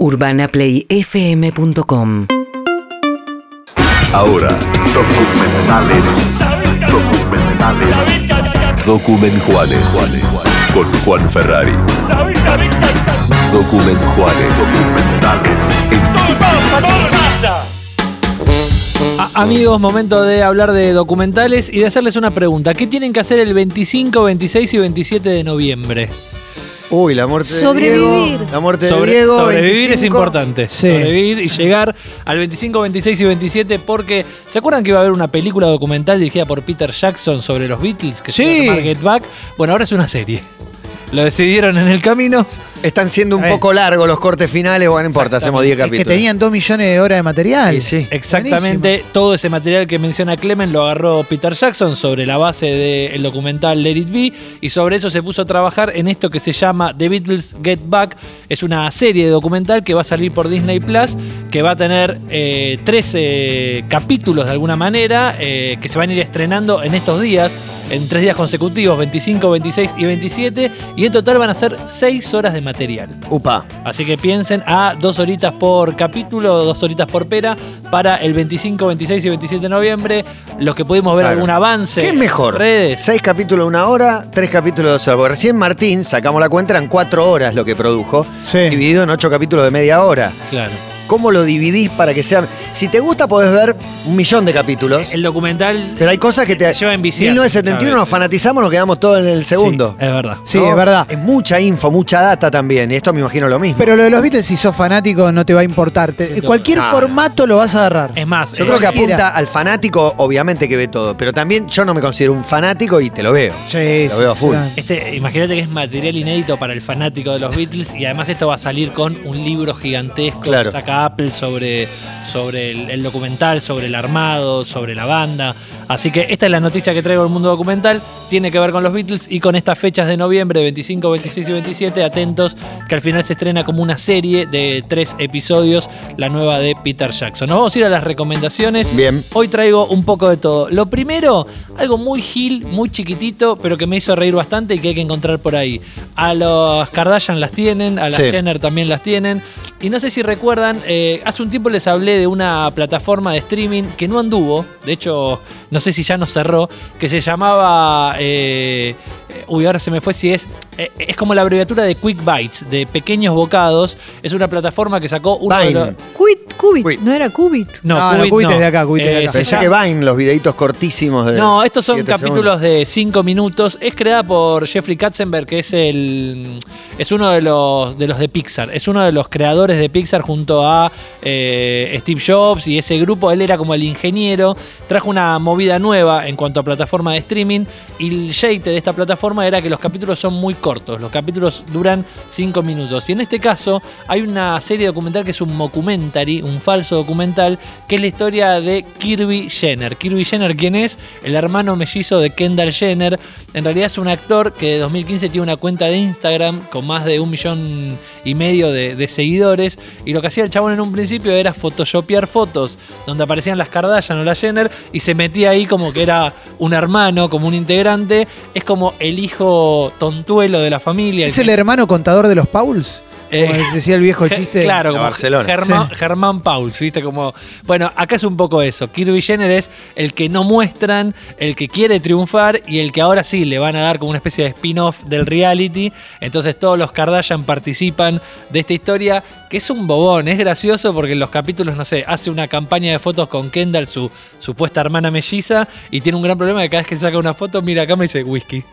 UrbanaPlayFM.com Ahora, documentales. Documentales. Document Juanes. Con Juan Ferrari. Document Juanes. Documentales. A- amigos, momento de hablar de documentales y de hacerles una pregunta. ¿Qué tienen que hacer el 25, 26 y 27 de noviembre? Uy, la muerte de Sobrevivir. Diego. La muerte de Sobre- Diego. sobrevivir 25. es importante. Sí. Sobrevivir y llegar al 25, 26 y 27 porque ¿se acuerdan que iba a haber una película documental dirigida por Peter Jackson sobre los Beatles que se Sí. iba a llamar Get Back? Bueno, ahora es una serie. Lo decidieron en el camino. Están siendo un poco largos los cortes finales. Bueno, no importa, hacemos 10 Es capítulos. que tenían dos millones de horas de material. Y sí. Exactamente, todo ese material que menciona Clemen lo agarró Peter Jackson sobre la base del documental Let It Be y sobre eso se puso a trabajar en esto que se llama The Beatles Get Back. Es una serie de documental que va a salir por Disney Plus, que va a tener eh, 13 capítulos de alguna manera, eh, que se van a ir estrenando en estos días, en tres días consecutivos, 25, 26 y 27, y en total van a ser 6 horas de material. Upa. Así que piensen a dos horitas por capítulo, dos horitas por pera para el 25, 26 y 27 de noviembre. Los que pudimos ver Claro. algún avance. ¿Qué es mejor? Redes. Seis capítulos de una hora, tres capítulos de dos horas. Porque recién Martín, sacamos la cuenta, eran cuatro horas lo que produjo, Sí. dividido en ocho capítulos de media hora. Claro. ¿Cómo lo dividís para que sea.? Si te gusta, podés ver un millón de capítulos. El documental. Pero hay cosas que te. Te lleva enviciar, 1971 nos fanatizamos, nos quedamos todos en el segundo. Sí, es verdad. Sí, ¿no? es verdad. Es mucha info, mucha data también. Y esto me imagino lo mismo. Pero lo de los Beatles, si sos fanático, no te va a importar. Te- cualquier Ah. formato lo vas a agarrar. Es más, Yo eh, creo que apunta al fanático, obviamente que ve todo. Pero también yo no me considero un fanático y te lo veo. Sí, Lo sí, veo a full. Este, imagínate que es material inédito para el fanático de los Beatles y además esto va a salir con un libro gigantesco Claro. que Apple sobre, sobre el, el documental, sobre el armado, sobre la banda. Así que esta es la noticia que traigo del mundo documental. Tiene que ver con los Beatles y con estas fechas de noviembre, 25, 26 y 27. Atentos que al final se estrena como una serie de tres episodios, la nueva de Peter Jackson. Nos vamos a ir a las recomendaciones. Bien. Hoy traigo un poco de todo. Lo primero, algo muy gil, muy chiquitito, pero que me hizo reír bastante y que hay que encontrar por ahí. A los Kardashian las tienen, a las Sí. Jenner también las tienen. Y no sé si recuerdan, eh, hace un tiempo les hablé de una plataforma de streaming que no anduvo, de hecho, no sé si ya no cerró, que se llamaba. eh, eh, uy, ahora se me fue si es. eh, es como la abreviatura de Quick Bites, de pequeños bocados. Es una plataforma que sacó uno de Vine. los. Quit, Cubit, Quit. no era Cubit. No, No, no, Qubit Qubit es de acá, Qubit es de acá. se Pensé que Vine, los videitos cortísimos de. no, estos son siete capítulos segundos. de 5 minutos. Es creada por Jeffrey Katzenberg, que es el es uno de los de los de Pixar. Es uno de los creadores de Pixar junto a eh, Steve Jobs y ese grupo. Él era como el ingeniero. Trajo una movida nueva en cuanto a plataforma de streaming. Y el jeite de esta plataforma era que los capítulos son muy cortos. Los capítulos duran 5 minutos. Y en este caso hay una serie documental que es un mockumentary, un falso documental, que es la historia de Kirby Jenner. Kirby Jenner, ¿quién es? El hermano mellizo de Kendall Jenner. En realidad es un actor que de 2015 tiene una cuenta de Instagram con más de un millón y medio de, de seguidores. Y lo que hacía el chabón en un principio era photoshopear fotos donde aparecían las Kardashian o las Jenner y se metía ahí como que era un hermano, como un integrante. Es como el hijo tontuelo de la familia. ¿Es el hermano contador de los Pauls? Eh, Como decía el viejo chiste. Claro, La como Barcelona. Germán, Sí. Germán Pauls, ¿viste? Como. Bueno, acá es un poco eso. Kirby Jenner es el que no muestran, el que quiere triunfar y el que ahora sí le van a dar como una especie de spin-off del reality. Entonces todos los Kardashian participan de esta historia, que es un bobón, es gracioso porque en los capítulos, no sé, hace una campaña de fotos con Kendall, su supuesta hermana melliza, y tiene un gran problema que cada vez que saca una foto, mira acá me dice whisky.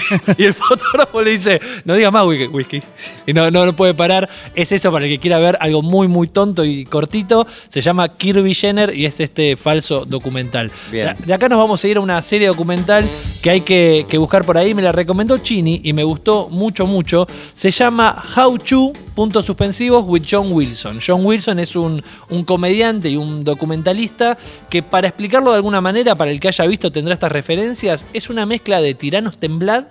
y el fotógrafo le dice, no digas más whisky. Y no, no lo puede parar. Es eso para el que quiera ver algo muy, muy tonto y cortito. Se llama Kirby Jenner y es este falso documental. Bien. De acá nos vamos a ir a una serie documental que hay que, buscar por ahí. Me la recomendó Chini y me gustó mucho, mucho. Se llama How to, puntos suspensivos, with John Wilson. John Wilson es un, un comediante y un documentalista que para explicarlo de alguna manera, para el que haya visto tendrá estas referencias, es una mezcla de Tiranos Temblad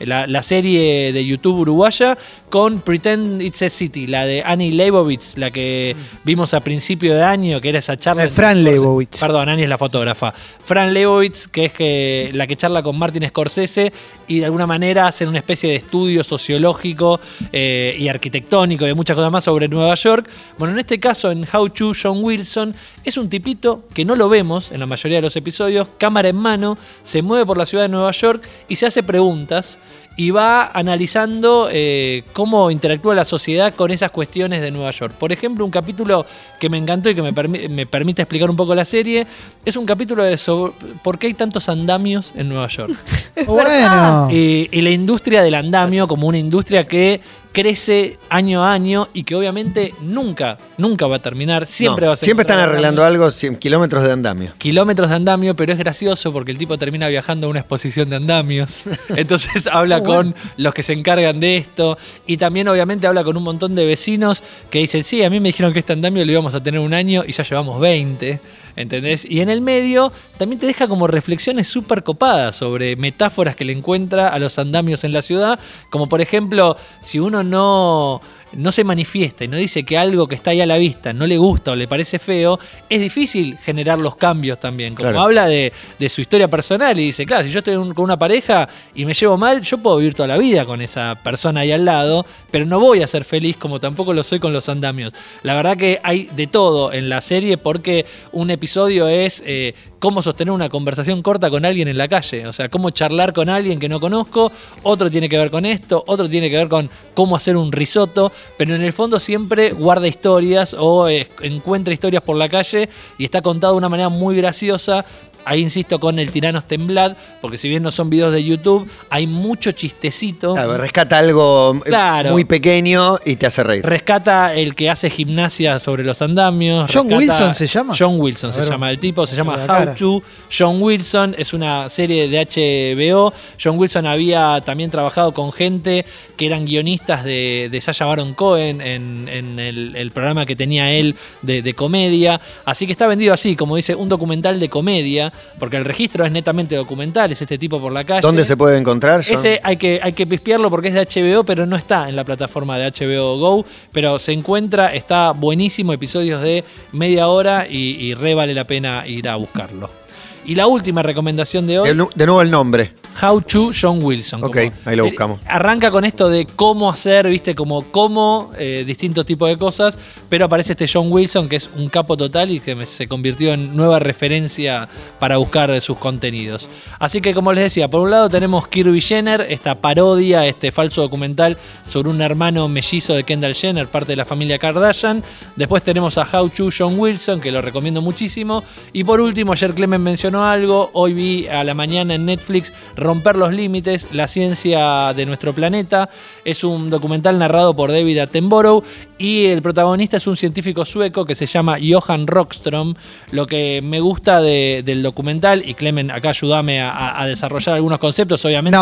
la, la serie de YouTube uruguaya con Pretend It's a City, la de Annie Leibovitz, la que vimos a principio de año, que era esa charla. De entre Fran Lebowitz. Perdón, Annie es la fotógrafa. Fran Lebowitz, que es que, la que charla con Martin Scorsese y de alguna manera hacen una especie de estudio sociológico eh, y arquitectónico y de muchas cosas más sobre Nueva York. Bueno, en este caso, en How to, John Wilson es un tipito que no lo vemos en la mayoría de los episodios, cámara en mano, se mueve por la ciudad de Nueva York y se hace preguntas y va analizando eh, cómo interactúa la sociedad con esas cuestiones de Nueva York. Por ejemplo, un capítulo que me encantó y que me, permi- me permite explicar un poco la serie es un capítulo de sobre por qué hay tantos andamios en Nueva York. Bueno. Y, y la industria del andamio como una industria que crece año a año y que obviamente nunca, nunca va a terminar. Siempre No, va a ser siempre están arreglando algo, 100 kilómetros de andamio. Kilómetros de andamio, pero es gracioso porque el tipo termina viajando a una exposición de andamios. Entonces habla con los que se encargan de esto. Y también, obviamente, habla con un montón de vecinos que dicen: Sí, a mí me dijeron que este andamio lo íbamos a tener un año y ya llevamos 20. ¿Entendés? Y en el medio también te deja como reflexiones súper copadas sobre metáforas que le encuentra a los andamios en la ciudad. Como por ejemplo, si no, no se manifiesta y no dice que algo que está ahí a la vista no le gusta o le parece feo, es difícil generar los cambios también. Como Claro. habla de, de su historia personal y dice, claro, si yo estoy un- con una pareja y me llevo mal, yo puedo vivir toda la vida con esa persona ahí al lado, pero no voy a ser feliz como tampoco lo soy con los andamios. La verdad que hay de todo en la serie porque un episodio es eh, cómo sostener una conversación corta con alguien en la calle, o sea, cómo charlar con alguien que no conozco, otro tiene que ver con esto, otro tiene que ver con cómo hacer un risotto, pero en el fondo siempre guarda historias o eh, encuentra historias por la calle y está contado de una manera muy graciosa. Ahí insisto con el Tiranos Temblad, porque si bien no son videos de YouTube, hay mucho chistecito. Claro, rescata algo eh, Claro. muy pequeño y te hace reír. Rescata el que hace gimnasia sobre los andamios. ¿John rescata- Wilson se llama? John Wilson se llama el tipo, se llama la How cara. to. John Wilson es una serie de HBO. John Wilson había también trabajado con gente que eran guionistas de, de Sacha Baron Cohen en, en el, el programa que tenía él de, de comedia. Así que está vendido así, como dice, un documental de comedia, porque el registro es netamente documental, es este tipo por la calle. ¿Dónde se puede encontrar? John? Ese hay que, hay que pispearlo porque es de HBO, pero no está en la plataforma de HBO Go. Pero se encuentra, está buenísimo, episodios de media hora y, y re vale la pena ir a buscarlo. Y la última recomendación de hoy. de, nu- de nuevo el nombre. How to John Wilson. Ok, como- ahí lo buscamos. Arranca con esto de cómo hacer, viste, como cómo eh, distintos tipos de cosas, pero aparece este John Wilson que es un capo total y que me- se convirtió en nueva referencia para buscar sus contenidos. Así que como les decía, por un lado tenemos Kirby Jenner, esta parodia, este falso documental sobre un hermano mellizo de Kendall Jenner, parte de la familia Kardashian. Después tenemos a How to John Wilson, que lo recomiendo muchísimo. Y por último, ayer Clemen mencionó algo, hoy vi a la mañana en Netflix Romper los Límites, la ciencia de nuestro planeta. Es un documental narrado por David Attenborough y el protagonista es un científico sueco que se llama Johan Rockström. Lo que me gusta de- del documental, y Clemen, acá ayúdame a, desarrollar algunos conceptos, obviamente.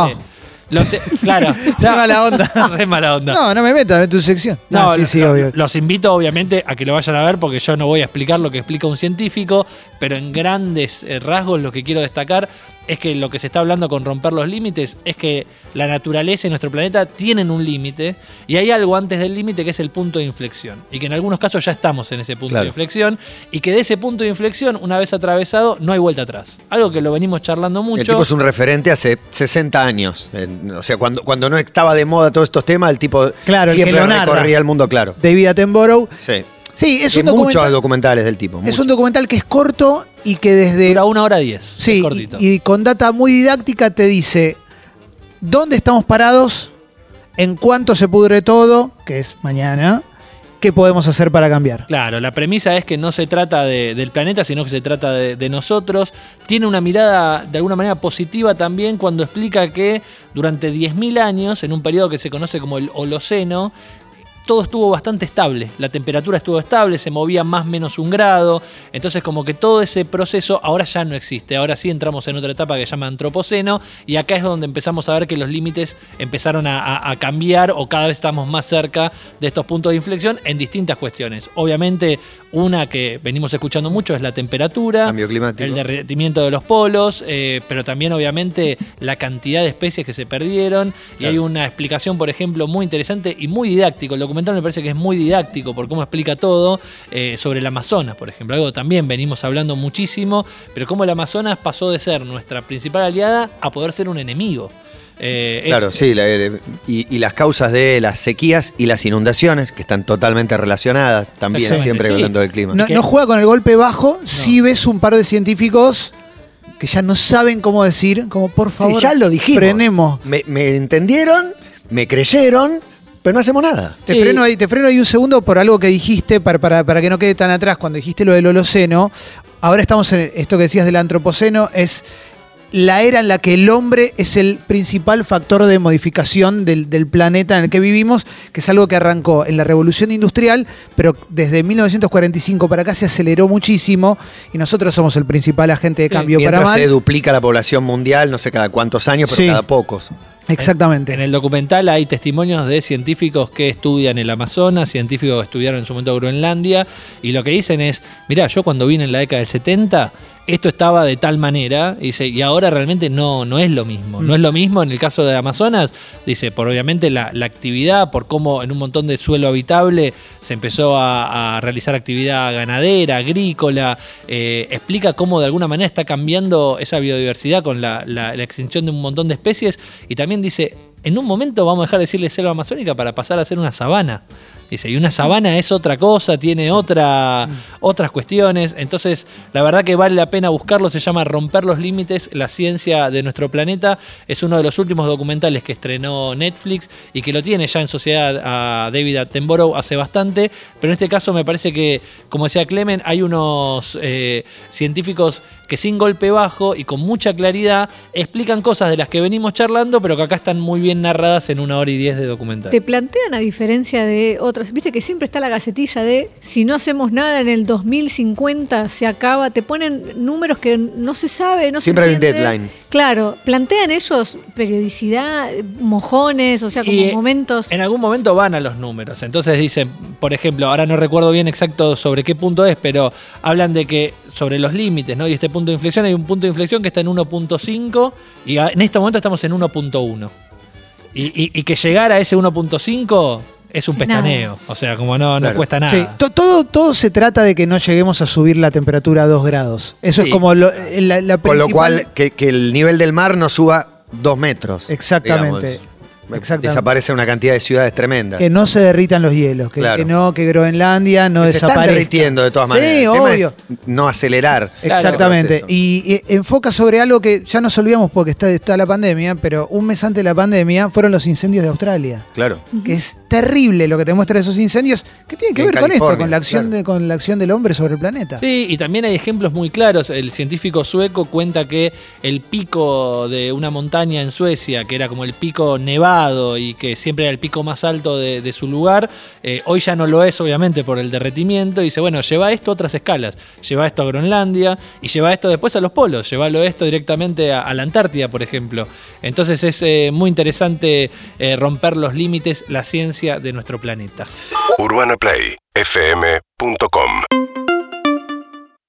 Claro. Qué mala onda. Re mala onda. No, no me metas en tu sección. No, Ah, sí, sí, lo- obvio. los invito obviamente a que lo vayan a ver porque yo no voy a explicar lo que explica un científico, pero en grandes eh, rasgos lo que quiero destacar es que lo que se está hablando con romper los límites es que la naturaleza y nuestro planeta tienen un límite y hay algo antes del límite que es el punto de inflexión y que en algunos casos ya estamos en ese punto Claro. de inflexión y que de ese punto de inflexión una vez atravesado no hay vuelta atrás. Algo que lo venimos charlando mucho. El tipo es un referente hace 60 años. O sea, cuando, cuando no estaba de moda todos estos temas, el tipo Claro, el que siempre lo recorría el mundo, claro. David Attenborough. Sí. Sí, es un, muchos documental, documentales del tipo. es un documental que es corto y que desde. Dura una hora diez. Sí, es cortito. y, y con data muy didáctica te dice dónde estamos parados, en cuánto se pudre todo, que es mañana, qué podemos hacer para cambiar. Claro, la premisa es que no se trata de- del planeta, sino que se trata de, de nosotros. Tiene una mirada de alguna manera positiva también cuando explica que durante 10.000 años, en un periodo que se conoce como el Holoceno, todo estuvo bastante estable. La temperatura estuvo estable, se movía más o menos un grado. Entonces, como que todo ese proceso ahora ya no existe. Ahora sí entramos en otra etapa que se llama antropoceno. Y acá es donde empezamos a ver que los límites empezaron a, a- a cambiar o cada vez estamos más cerca de estos puntos de inflexión en distintas cuestiones. Obviamente, una que venimos escuchando mucho es la temperatura, Cambio climático. el derretimiento de los polos, eh, pero también obviamente la cantidad de especies que se perdieron. Y hay una explicación, por ejemplo, muy interesante y muy didáctico. El documental me parece que es muy didáctico por cómo explica todo eh, sobre el Amazonas, por ejemplo. Algo también venimos hablando muchísimo, pero cómo el Amazonas pasó de ser nuestra principal aliada a poder ser un enemigo. Eh, es- Claro, sí, la- eh, y, y las causas de las sequías y las inundaciones, que están totalmente relacionadas también, siempre sí. hablando del clima. No, juega con el golpe bajo, si ves un par de científicos que ya no saben cómo decir, como por favor, sí, ya lo dijimos. frenemos. Me, me entendieron, me creyeron, pero no hacemos nada. Te, Sí. freno ahí, te freno ahí un segundo por algo que dijiste, para, para, para que no quede tan atrás, cuando dijiste lo del Holoceno. Ahora estamos en esto que decías del Antropoceno, es la era en la que el hombre es el principal factor de modificación del, del planeta en el que vivimos, que es algo que arrancó en la revolución industrial, pero desde 1945 para acá se aceleró muchísimo y nosotros somos el principal agente de Sí, cambio para Mientras mal. se duplica la población mundial, no sé cada cuántos años, pero Sí. cada pocos. Exactamente. En el documental hay testimonios de científicos que estudian el Amazonas, científicos que estudiaron en su momento Groenlandia, y lo que dicen es, mirá, yo cuando vine en la década del 70, esto estaba de tal manera, y, dice, y ahora realmente no, no es lo mismo. No es lo mismo en el caso de Amazonas, dice, por obviamente la, la actividad, por cómo en un montón de suelo habitable se empezó a, realizar actividad ganadera, agrícola, eh, explica cómo de alguna manera está cambiando esa biodiversidad con la extinción de un montón de especies, y también dice, en un momento vamos a dejar de decirle selva amazónica para pasar a ser una sabana. Dice, y una sabana es otra cosa, tiene otra, otras cuestiones. Entonces, la verdad que vale la pena buscarlo. Se llama Romper los Límites, la ciencia de nuestro planeta. Es uno de los últimos documentales que estrenó Netflix y que lo tiene ya en sociedad a David Attenborough hace bastante. Pero en este caso me parece que, como decía Clemen, hay unos eh, científicos que sin golpe bajo y con mucha claridad explican cosas de las que venimos charlando, pero que acá están muy bien narradas en una hora y diez de documental. Te plantean a diferencia de otras, viste que siempre está la gacetilla de si no hacemos nada en el 2050 se acaba, te ponen números que no se sabe, no se Siempre hay un deadline. Claro, plantean ellos periodicidad, mojones, o sea, como Y, momentos. En algún momento van a los números. Entonces dicen, por ejemplo, ahora no recuerdo bien exacto sobre qué punto es, pero hablan de que sobre los límites, ¿no? Y este punto de inflexión, hay un punto de inflexión que está en 1.5 y a- en este momento estamos en 1.1. Y, y- y que llegar a ese 1.5 es un nada. pestaneo. O sea, como no, no Claro. cuesta nada. Sí, to- todo, todo se trata de que no lleguemos a subir la temperatura a 2 grados. Eso Sí. es como lo- eh, la, la Con lo cual, que, que el nivel del mar no suba dos metros. Exactamente. digamos. Desaparece una cantidad de ciudades tremendas. que no se derritan los hielos, que, Claro. que no, que Groenlandia no se están desaparezca. derritiendo de todas Sí, maneras. Tema obvio. es no acelerar. Exactamente. Y, y enfoca sobre algo que ya nos olvidamos porque está, está la pandemia, pero un mes antes de la pandemia fueron los incendios de Australia. Claro. Que es terrible lo que te muestran esos incendios, que tiene que En ver con esto, con la acción claro. de, con la acción del hombre sobre el planeta. Sí, y también hay ejemplos muy claros. El científico sueco cuenta que el pico de una montaña en Suecia, que era como el pico nevado y que siempre era el pico más alto de, su lugar, eh, hoy ya no lo es, obviamente, por el derretimiento. Dice, bueno, lleva esto a otras escalas. Lleva esto a Groenlandia y lleva esto después a los polos. Llévalo esto directamente a, la Antártida, por ejemplo. Entonces es eh, muy interesante eh, romper los límites, la ciencia de nuestro planeta. UrbanaPlayFM.com